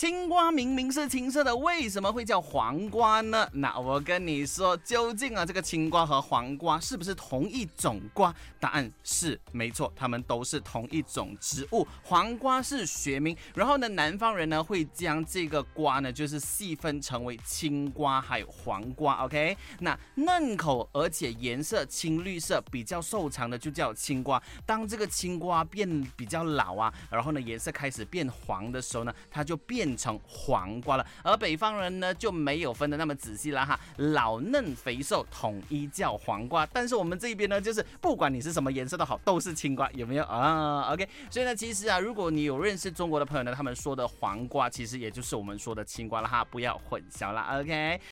青瓜明明是青色的，为什么会叫黄瓜呢？那我跟你说，究竟啊，这个青瓜和黄瓜是不是同一种瓜？答案是没错，它们都是同一种植物。黄瓜是学名，然后呢，南方人呢会将这个瓜呢就是细分成为青瓜还有黄瓜。OK，那嫩口而且颜色青绿色，比较瘦长的就叫青瓜。当这个青瓜变比较老啊，然后呢颜色开始变黄的时候呢，它就变。变成黄瓜了，而北方人呢就没有分的那么仔细了哈，老嫩肥瘦统一叫黄瓜，但是我们这边呢就是不管你是什么颜色都好，都是青瓜，有没有啊？OK，所以呢其实啊，如果你有认识中国的朋友呢，他们说的黄瓜其实也就是我们说的青瓜了哈，不要混淆了。OK，